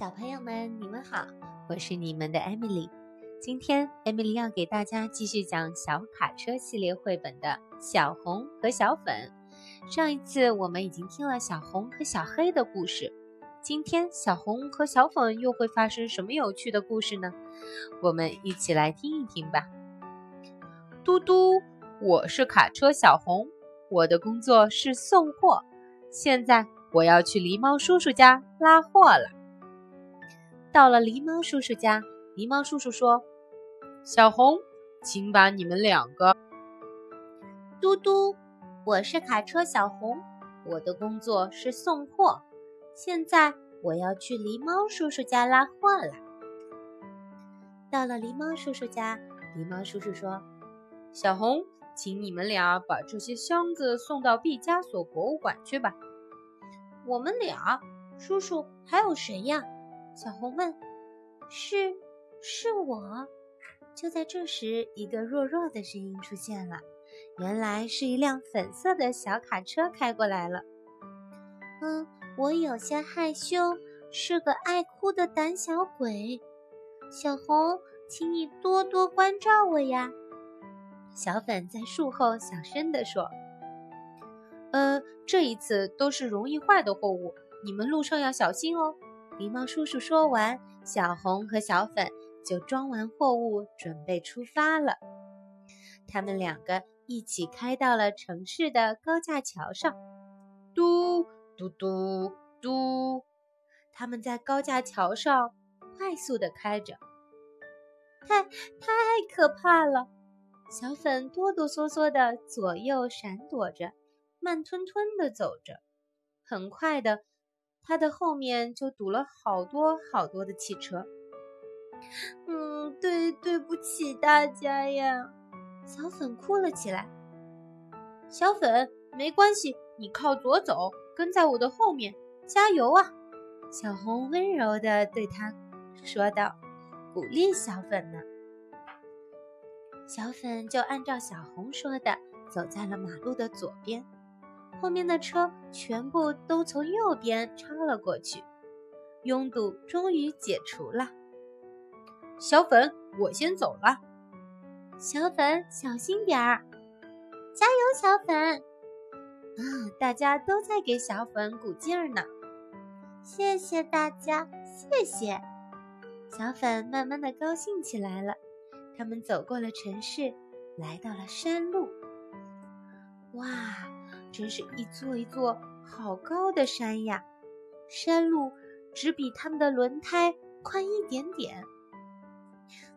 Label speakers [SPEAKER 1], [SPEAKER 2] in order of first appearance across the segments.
[SPEAKER 1] 小朋友们，你们好，我是你们的 Emily。今天 Emily 要给大家继续讲小卡车系列绘本的《小红和小粉》。上一次我们已经听了小红和小黑的故事，今天小红和小粉又会发生什么有趣的故事呢？我们一起来听一听吧。嘟嘟，我是卡车小红，我的工作是送货，现在我要去狸猫叔叔家拉货了。到了狸猫叔叔家，狸猫叔叔说：“
[SPEAKER 2] 小红，请把你们两个。”
[SPEAKER 3] 嘟嘟，我是卡车小红，我的工作是送货，现在我要去狸猫叔叔家拉货了。
[SPEAKER 1] 到了狸猫叔叔家，狸猫叔叔说：“
[SPEAKER 2] 小红，请你们俩把这些箱子送到毕加索博物馆去吧。”
[SPEAKER 3] 我们俩，叔叔还有谁呀？小红问：“是，是我。”
[SPEAKER 1] 就在这时，一个弱弱的声音出现了，原来是一辆粉色的小卡车开过来了。
[SPEAKER 3] 嗯，我有些害羞，是个爱哭的胆小鬼。小红，请你多多关照我呀。
[SPEAKER 1] 小粉在树后小声地说：“
[SPEAKER 2] 呃，这一次都是容易坏的货物，你们路上要小心哦。”
[SPEAKER 1] 狸猫叔叔说完，小红和小粉就装完货物，准备出发了。他们两个一起开到了城市的高架桥上，
[SPEAKER 2] 嘟嘟嘟嘟，
[SPEAKER 1] 他们在高架桥上快速的开着，
[SPEAKER 3] 太太可怕了！
[SPEAKER 1] 小粉哆哆嗦嗦的左右闪躲着，慢吞吞的走着，很快的。他的后面就堵了好多好多的汽车。
[SPEAKER 3] 嗯，对，对不起大家呀！
[SPEAKER 1] 小粉哭了起来。
[SPEAKER 2] 小粉，没关系，你靠左走，跟在我的后面，加油啊！
[SPEAKER 1] 小红温柔地对他说道，鼓励小粉呢。小粉就按照小红说的，走在了马路的左边。后面的车全部都从右边超了过去，拥堵终于解除了。
[SPEAKER 2] 小粉，我先走了。
[SPEAKER 3] 小粉，小心点儿，加油，小粉！
[SPEAKER 1] 啊，大家都在给小粉鼓劲儿呢。
[SPEAKER 3] 谢谢大家，谢谢。
[SPEAKER 1] 小粉慢慢的高兴起来了。他们走过了城市，来到了山路。哇！真是一座一座好高的山呀，山路只比他们的轮胎宽一点点。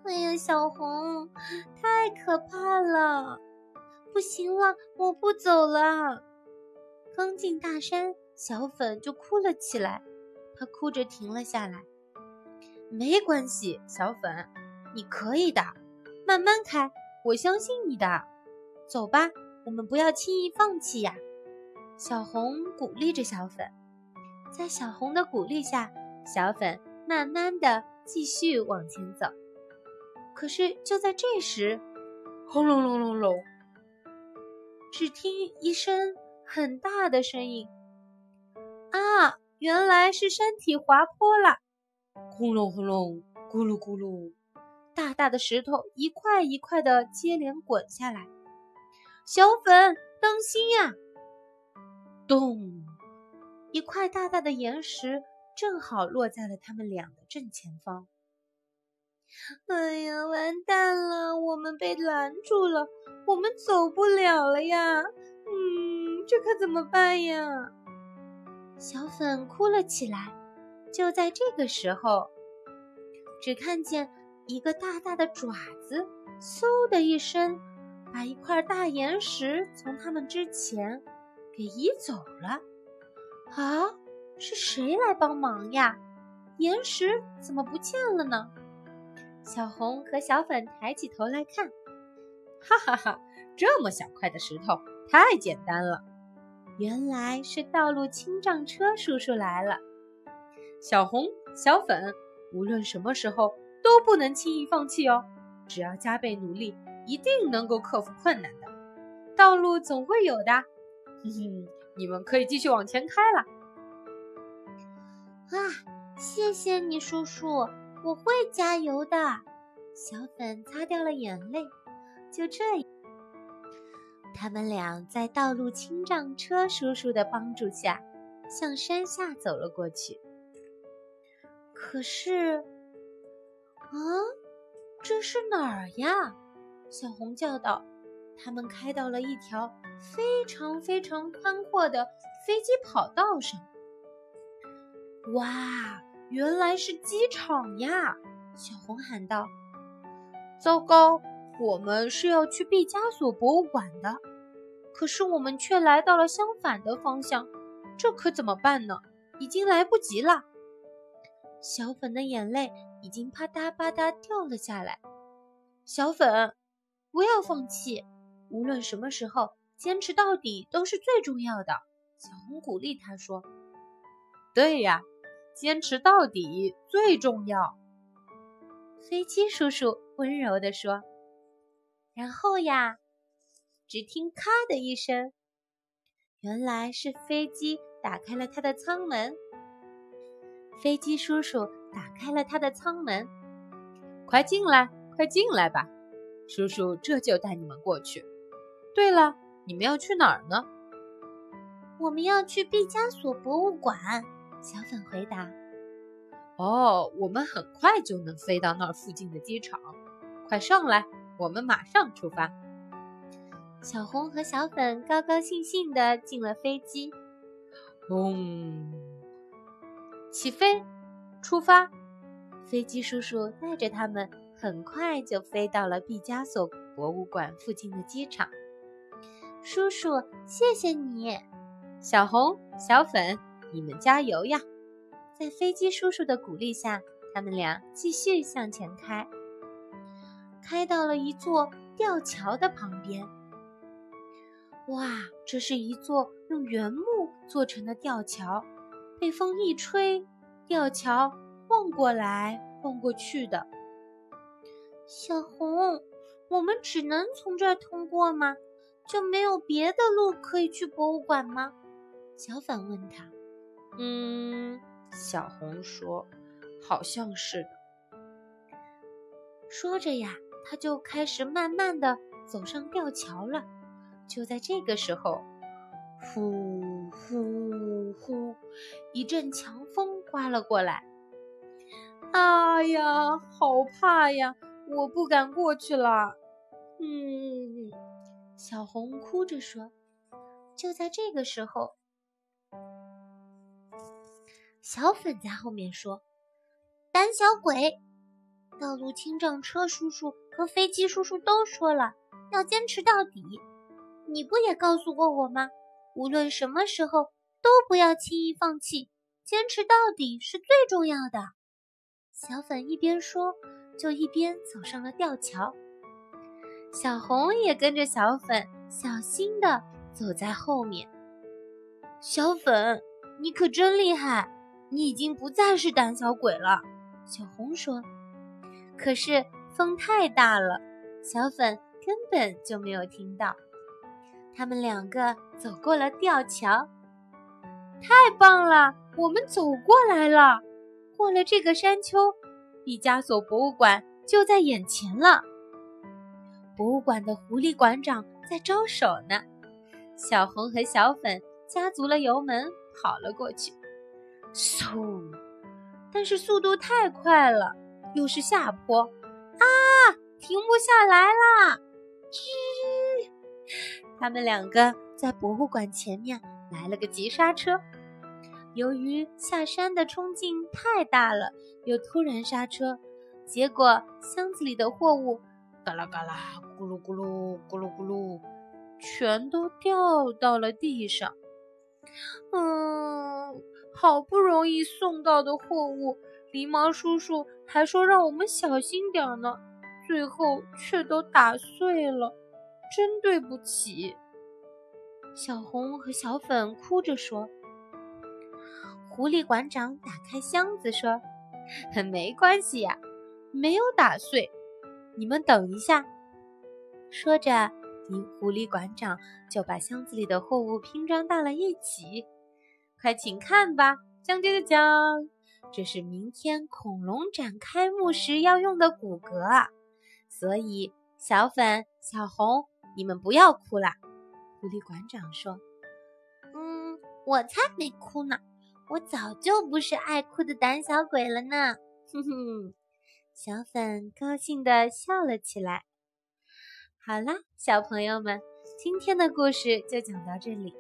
[SPEAKER 3] 哎呀，小红，太可怕了！不行了，我不走了。
[SPEAKER 1] 刚进大山，小粉就哭了起来，她哭着停了下来。
[SPEAKER 2] 没关系，小粉，你可以的，慢慢开，我相信你的。走吧。我们不要轻易放弃呀！
[SPEAKER 1] 小红鼓励着小粉，在小红的鼓励下，小粉慢慢的继续往前走。可是就在这时，
[SPEAKER 2] 轰隆隆隆隆，
[SPEAKER 1] 只听一声很大的声音，啊，原来是山体滑坡了！
[SPEAKER 2] 轰隆轰隆，咕噜咕噜，
[SPEAKER 1] 大大的石头一块一块的接连滚下来。
[SPEAKER 3] 小粉，当心呀！
[SPEAKER 1] 咚！一块大大的岩石正好落在了他们俩的正前方。
[SPEAKER 3] 哎呀，完蛋了！我们被拦住了，我们走不了了呀！嗯，这可怎么办呀？
[SPEAKER 1] 小粉哭了起来。就在这个时候，只看见一个大大的爪子，嗖的一声。把一块大岩石从他们之前给移走了。啊，是谁来帮忙呀？岩石怎么不见了呢？小红和小粉抬起头来看，
[SPEAKER 2] 哈哈哈，这么小块的石头太简单了。
[SPEAKER 1] 原来是道路清障车叔叔来了。
[SPEAKER 2] 小红、小粉，无论什么时候都不能轻易放弃哦，只要加倍努力。一定能够克服困难的，道路总会有的。哼哼，你们可以继续往前开了。
[SPEAKER 3] 啊，谢谢你，叔叔，我会加油的。小粉擦掉了眼泪。就这样，他们俩在道路清障车叔叔的帮助下，向山下走了过去。可是，啊，这是哪儿呀？小红叫道。他们开到了一条非常非常宽阔的飞机跑道上。哇，原来是机场呀！小红喊道。
[SPEAKER 2] 糟糕，我们是要去毕加索博物馆的，可是我们却来到了相反的方向，这可怎么办呢？已经来不及了。
[SPEAKER 3] 小粉的眼泪已经啪嗒啪嗒掉了下来。
[SPEAKER 2] 小粉，不要放弃，无论什么时候，坚持到底都是最重要的。小红鼓励他说：“对呀，坚持到底最重要。”
[SPEAKER 3] 飞机叔叔温柔地说：“然后呀，只听‘咔’的一声，原来是飞机打开了它的舱门。”飞机叔叔打开了他的舱门，
[SPEAKER 2] 快进来，快进来吧，叔叔这就带你们过去。对了，你们要去哪儿呢？
[SPEAKER 3] 我们要去毕加索博物馆。小粉回答。
[SPEAKER 2] 哦，我们很快就能飞到那儿附近的机场。快上来，我们马上出发。
[SPEAKER 3] 小红和小粉高高兴兴地进了飞机。
[SPEAKER 2] 轰！起飞，出发！
[SPEAKER 3] 飞机叔叔带着他们，很快就飞到了毕加索博物馆附近的机场。叔叔，谢谢你！
[SPEAKER 2] 小红、小粉，你们加油呀！
[SPEAKER 3] 在飞机叔叔的鼓励下，他们俩继续向前开，开到了一座吊桥的旁边。哇，这是一座用原木做成的吊桥。被风一吹，吊桥晃过来晃过去的。小红，我们只能从这儿通过吗？就没有别的路可以去博物馆吗？小反问他。
[SPEAKER 2] 嗯，小红说，好像是的。
[SPEAKER 3] 说着呀，他就开始慢慢的走上吊桥了。就在这个时候。呼呼呼！一阵强风刮了过来。
[SPEAKER 2] 哎呀，好怕呀！我不敢过去了。
[SPEAKER 3] 嗯，小红哭着说。就在这个时候，小粉在后面说：“胆小鬼！道路清障车叔叔和飞机叔叔都说了，要坚持到底。你不也告诉过我吗？”无论什么时候，都不要轻易放弃，坚持到底是最重要的。小粉一边说，就一边走上了吊桥。小红也跟着小粉，小心的走在后面。小粉，你可真厉害，你已经不再是胆小鬼了。小红说。可是风太大了，小粉根本就没有听到。他们两个走过了吊桥，
[SPEAKER 2] 太棒了！我们走过来了，过了这个山丘，毕加索博物馆就在眼前了。博物馆的狐狸馆长在招手呢。小红和小粉加足了油门跑了过去，嗖！但是速度太快了，又是下坡，啊，停不下来啦！吱。他们两个在博物馆前面来了个急刹车，由于下山的冲劲太大了，又突然刹车，结果箱子里的货物嘎啦嘎啦、咕噜咕噜、咕噜咕噜，全都掉到了地上。嗯，好不容易送到的货物，狸猫叔叔还说让我们小心点呢，最后却都打碎了。真对不起，
[SPEAKER 3] 小红和小粉哭着说。狐狸馆长打开箱子说：“
[SPEAKER 2] 没关系呀，没有打碎。你们等一下。”说着，狐狸馆长就把箱子里的货物拼装到了一起。快请看吧，将将将将，这是明天恐龙展开幕时要用的骨骼，所以小粉、小红，你们不要哭了。狐狸馆长说：“
[SPEAKER 3] 嗯，我才没哭呢，我早就不是爱哭的胆小鬼了呢。”哼哼，
[SPEAKER 2] 小粉高兴地笑了起来。好啦，小朋友们，今天的故事就讲到这里。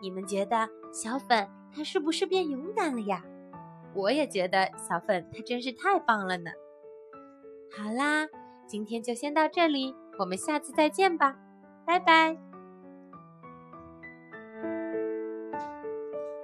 [SPEAKER 2] 你们觉得小粉他是不是变勇敢了呀？我也觉得小粉他真是太棒了呢。好啦，今天就先到这里，我们下次再见吧，拜拜。